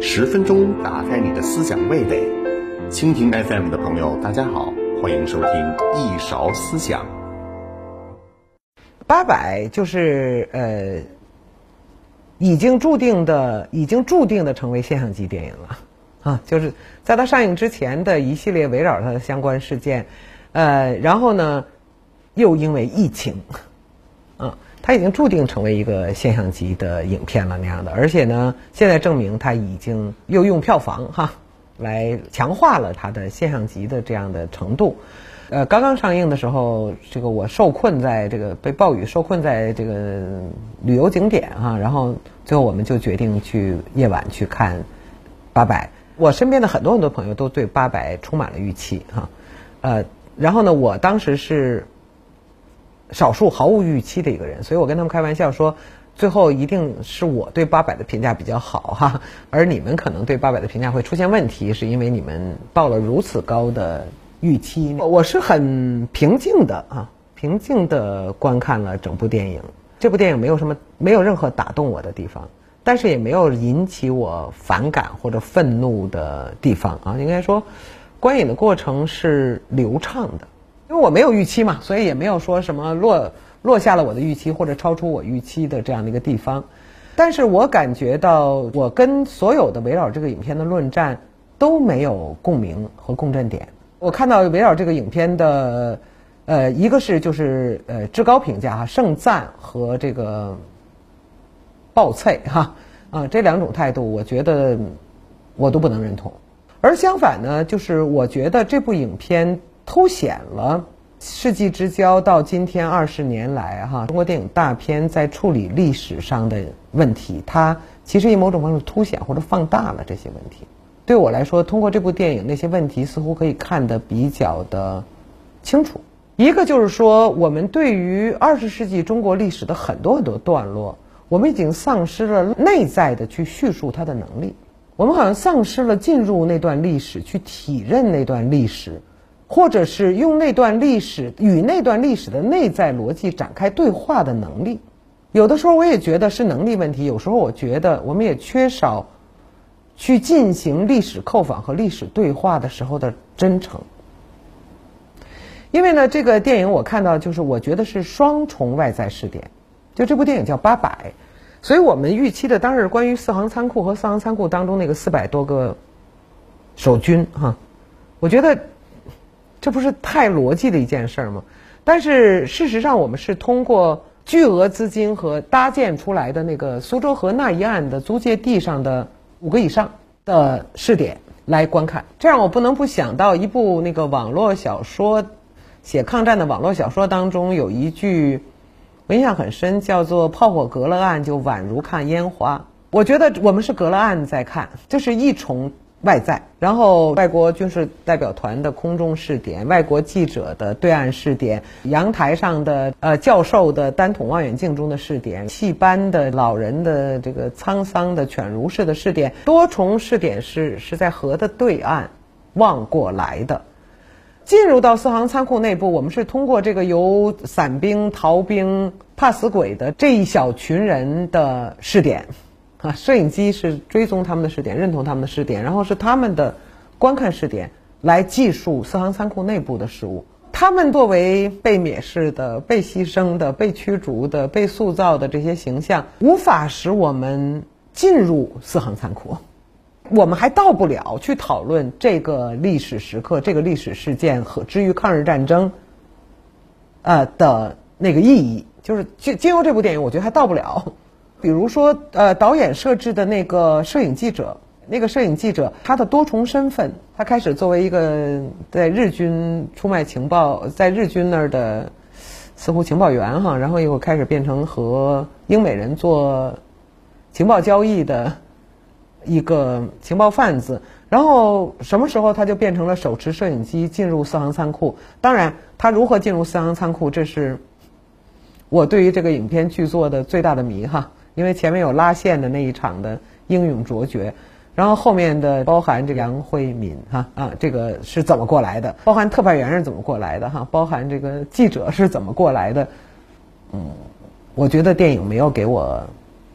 十分钟打开你的思想味蕾，蜻蜓 FM 的朋友，大家好，欢迎收听一勺思想。八百就是呃，已经注定的，已经注定的成为现象级电影了啊！就是在它上映之前的一系列围绕它的相关事件，呃，然后呢，又因为疫情，啊。它已经注定成为一个现象级的影片了那样的，而且呢，现在证明它已经又用票房哈来强化了它的现象级的这样的程度。呃，刚刚上映的时候，这个我受困在这个被暴雨受困在这个旅游景点哈，然后最后我们就决定去夜晚去看《八百》。我身边的很多很多朋友都对《八百》充满了预期哈，呃，然后呢，我当时是。少数毫无预期的一个人，所以我跟他们开玩笑说，最后一定是我对八百的评价比较好哈，而你们可能对八百的评价会出现问题，是因为你们抱了如此高的预期。我是很平静的啊，平静的观看了整部电影。这部电影没有什么，没有任何打动我的地方，但是也没有引起我反感或者愤怒的地方啊。应该说，观影的过程是流畅的。因为我没有预期嘛，所以也没有说什么落落下了我的预期或者超出我预期的这样的一个地方。但是我感觉到，我跟所有的围绕这个影片的论战都没有共鸣和共振点。我看到围绕这个影片的，呃，一个是就是呃至高评价哈，盛赞和这个暴脆哈啊这两种态度，我觉得我都不能认同。而相反呢，就是我觉得这部影片。凸显了世纪之交到今天二十年来，哈，中国电影大片在处理历史上的问题，它其实以某种方式凸显或者放大了这些问题。对我来说，通过这部电影，那些问题似乎可以看得比较的清楚。一个就是说，我们对于二十世纪中国历史的很多很多段落，我们已经丧失了内在的去叙述它的能力，我们好像丧失了进入那段历史去体认那段历史。或者是用那段历史与那段历史的内在逻辑展开对话的能力，有的时候我也觉得是能力问题。有时候我觉得我们也缺少去进行历史叩访和历史对话的时候的真诚。因为呢，这个电影我看到就是我觉得是双重外在试点，就这部电影叫《八百》，所以我们预期的当日关于四行仓库和四行仓库当中那个四百多个守军哈，我觉得。这不是太逻辑的一件事儿吗？但是事实上，我们是通过巨额资金和搭建出来的那个苏州河那一岸的租界地上的五个以上的试点来观看。这样我不能不想到一部那个网络小说，写抗战的网络小说当中有一句，我印象很深，叫做“炮火隔了岸，就宛如看烟花”。我觉得我们是隔了岸在看，这是一重。外在，然后外国军事代表团的空中试点，外国记者的对岸试点，阳台上的呃教授的单筒望远镜中的试点，戏班的老人的这个沧桑的犬儒式的试点，多重试点是是在河的对岸望过来的。进入到四行仓库内部，我们是通过这个由伞兵、逃兵、怕死鬼的这一小群人的试点。啊，摄影机是追踪他们的试点，认同他们的试点，然后是他们的观看试点来记述四行仓库内部的事物。他们作为被蔑视的、被牺牲的、被驱逐的、被塑造的这些形象，无法使我们进入四行仓库。我们还到不了去讨论这个历史时刻、这个历史事件和至于抗日战争，呃的那个意义。就是经经由这部电影，我觉得还到不了。比如说，呃，导演设置的那个摄影记者，那个摄影记者他的多重身份，他开始作为一个在日军出卖情报，在日军那儿的似乎情报员哈，然后以后开始变成和英美人做情报交易的一个情报贩子，然后什么时候他就变成了手持摄影机进入四行仓库？当然，他如何进入四行仓库，这是我对于这个影片剧作的最大的谜哈。因为前面有拉线的那一场的英勇卓绝，然后后面的包含这个杨辉敏哈啊，这个是怎么过来的？包含特派员是怎么过来的？哈，包含这个记者是怎么过来的？嗯，我觉得电影没有给我，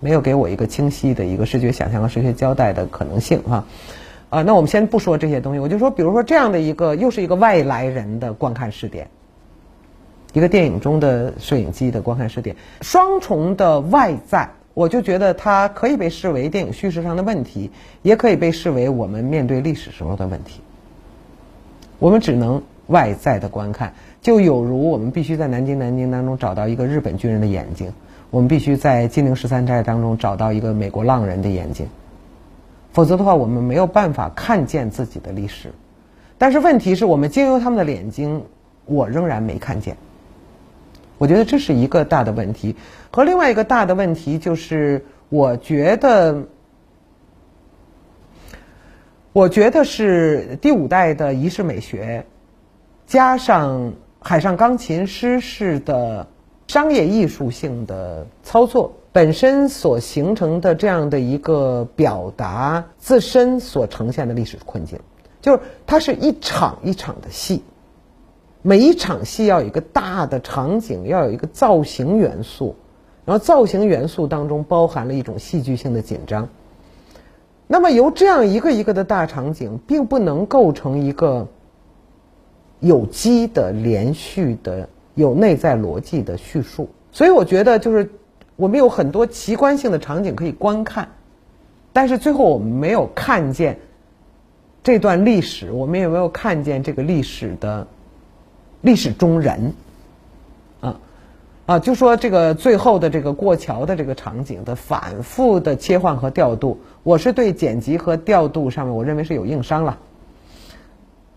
没有给我一个清晰的一个视觉想象和视觉交代的可能性哈。啊，那我们先不说这些东西，我就说，比如说这样的一个，又是一个外来人的观看视点，一个电影中的摄影机的观看视点，双重的外在，我就觉得它可以被视为电影叙事上的问题，也可以被视为我们面对历史时候的问题。我们只能外在的观看，就有如我们必须在南京南京当中找到一个日本军人的眼睛，我们必须在金陵十三钗当中找到一个美国浪人的眼睛。否则的话，我们没有办法看见自己的历史。但是问题是我们经由他们的眼睛，我仍然没看见。我觉得这是一个大的问题，和另外一个大的问题就是，我觉得，我觉得是第五代的仪式美学，加上海上钢琴师式的商业艺术性的操作。本身所形成的这样的一个表达自身所呈现的历史困境，就是它是一场一场的戏，每一场戏要有一个大的场景，要有一个造型元素，然后造型元素当中包含了一种戏剧性的紧张。那么由这样一个一个的大场景，并不能构成一个有机的、连续的、有内在逻辑的叙述。所以我觉得就是。我们有很多奇观性的场景可以观看，但是最后我们没有看见这段历史，我们也没有看见这个历史的历史中人，啊啊，就说这个最后的这个过桥的这个场景的反复的切换和调度，我是对剪辑和调度上面我认为是有硬伤了。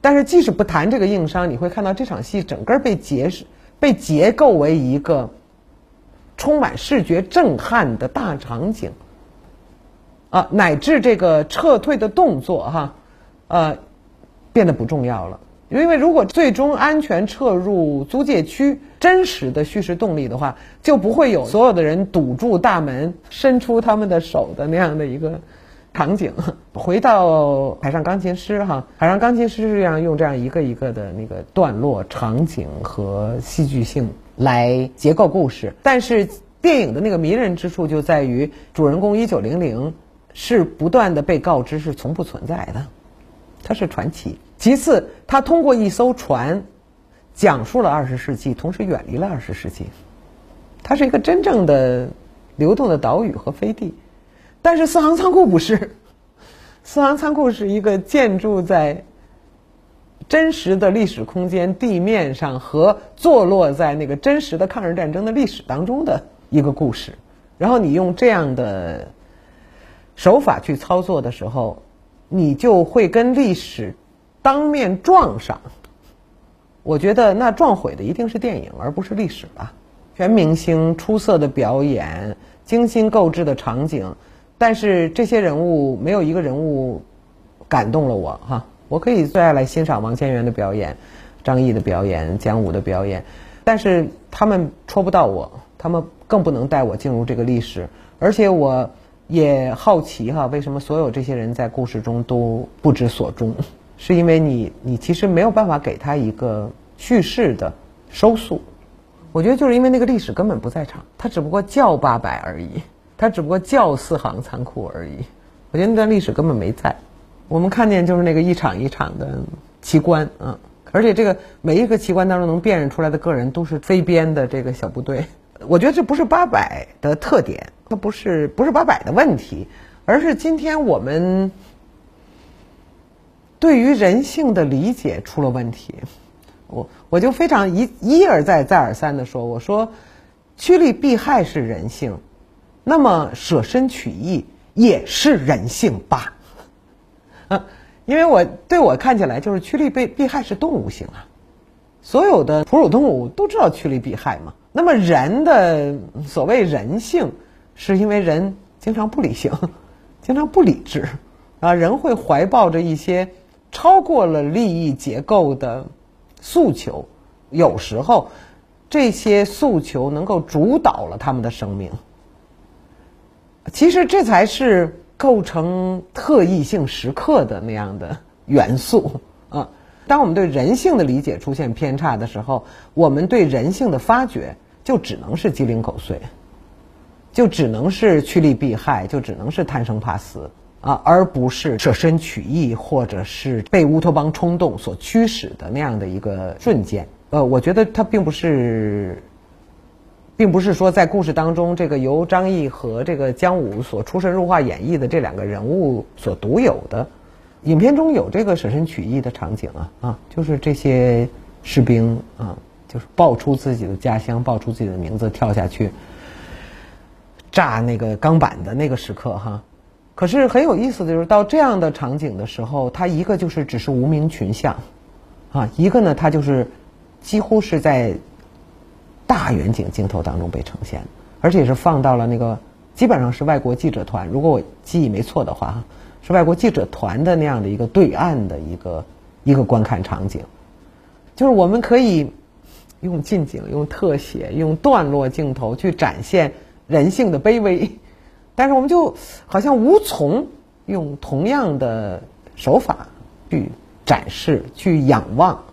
但是即使不谈这个硬伤，你会看到这场戏整个被结是被结构为一个。充满视觉震撼的大场景，啊，乃至这个撤退的动作哈，呃，变得不重要了。因为如果最终安全撤入租界区，真实的叙事动力的话，就不会有所有的人堵住大门，伸出他们的手的那样的一个场景。回到海上钢琴师哈，海上钢琴师是这样用这样一个一个的那个段落、场景和戏剧性。来结构故事，但是电影的那个迷人之处就在于，主人公一九零零是不断的被告知是从不存在的，它是传奇。其次，他通过一艘船讲述了二十世纪，同时远离了二十世纪，它是一个真正的流动的岛屿和飞地。但是四行仓库不是，四行仓库是一个建筑在。真实的历史空间地面上和坐落在那个真实的抗日战争的历史当中的一个故事，然后你用这样的手法去操作的时候，你就会跟历史当面撞上。我觉得那撞毁的一定是电影，而不是历史吧。全明星出色的表演，精心构置的场景，但是这些人物没有一个人物感动了我哈。我可以最爱来欣赏王千源的表演，张译的表演，姜武的表演，但是他们戳不到我，他们更不能带我进入这个历史。而且我也好奇哈，为什么所有这些人在故事中都不知所终？是因为你你其实没有办法给他一个叙事的收束。我觉得就是因为那个历史根本不在场，他只不过叫八百而已，他只不过叫四行仓库而已。我觉得那段历史根本没在。我们看见就是那个一场一场的奇观啊，而且这个每一个奇观当中能辨认出来的个人都是非编的这个小部队。我觉得这不是八百的特点，它不是不是八百的问题，而是今天我们对于人性的理解出了问题。我我就非常一一而再再而三的说，我说趋利避害是人性，那么舍身取义也是人性吧。啊，因为我对我看起来就是趋利避避害是动物性啊，所有的哺乳动物都知道趋利避害嘛。那么人的所谓人性，是因为人经常不理性，经常不理智啊，人会怀抱着一些超过了利益结构的诉求，有时候这些诉求能够主导了他们的生命。其实这才是。构成特异性时刻的那样的元素啊，当我们对人性的理解出现偏差的时候，我们对人性的发掘就只能是鸡零狗碎。就只能是趋利避害，就只能是贪生怕死啊，而不是舍身取义，或者是被乌托邦冲动所驱使的那样的一个瞬间。呃，我觉得它并不是，并不是说在故事当中，这个由张译和这个姜武所出神入化演绎的这两个人物所独有的。影片中有这个舍身取义的场景啊啊，就是这些士兵啊，就是报出自己的家乡，报出自己的名字，跳下去。炸那个钢板的那个时刻哈，可是很有意思的就是到这样的场景的时候，它一个就是只是无名群像，啊，一个呢它就是几乎是在大远景镜头当中被呈现，而且是放到了那个基本上是外国记者团，如果我记忆没错的话，是外国记者团的那样的一个对岸的一个一个观看场景，就是我们可以用近景、用特写、用段落镜头去展现。人性的卑微，但是我们就好像无从用同样的手法去展示、去仰望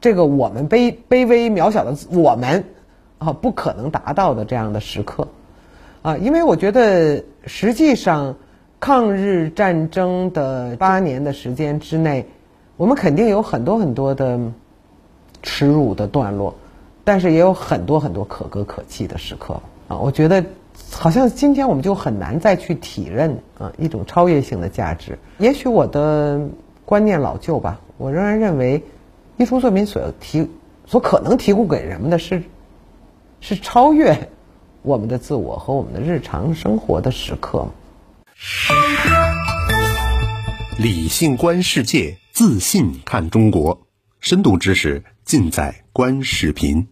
这个我们卑卑微渺小的我们啊，不可能达到的这样的时刻啊，因为我觉得实际上抗日战争的八年的时间之内，我们肯定有很多很多的耻辱的段落，但是也有很多很多可歌可泣的时刻啊。我觉得，好像今天我们就很难再去体认啊一种超越性的价值。也许我的观念老旧吧，我仍然认为，艺术作品所提、所可能提供给人们的是，是超越我们的自我和我们的日常生活的时刻。理性观世界，自信看中国，深度知识尽在观视频。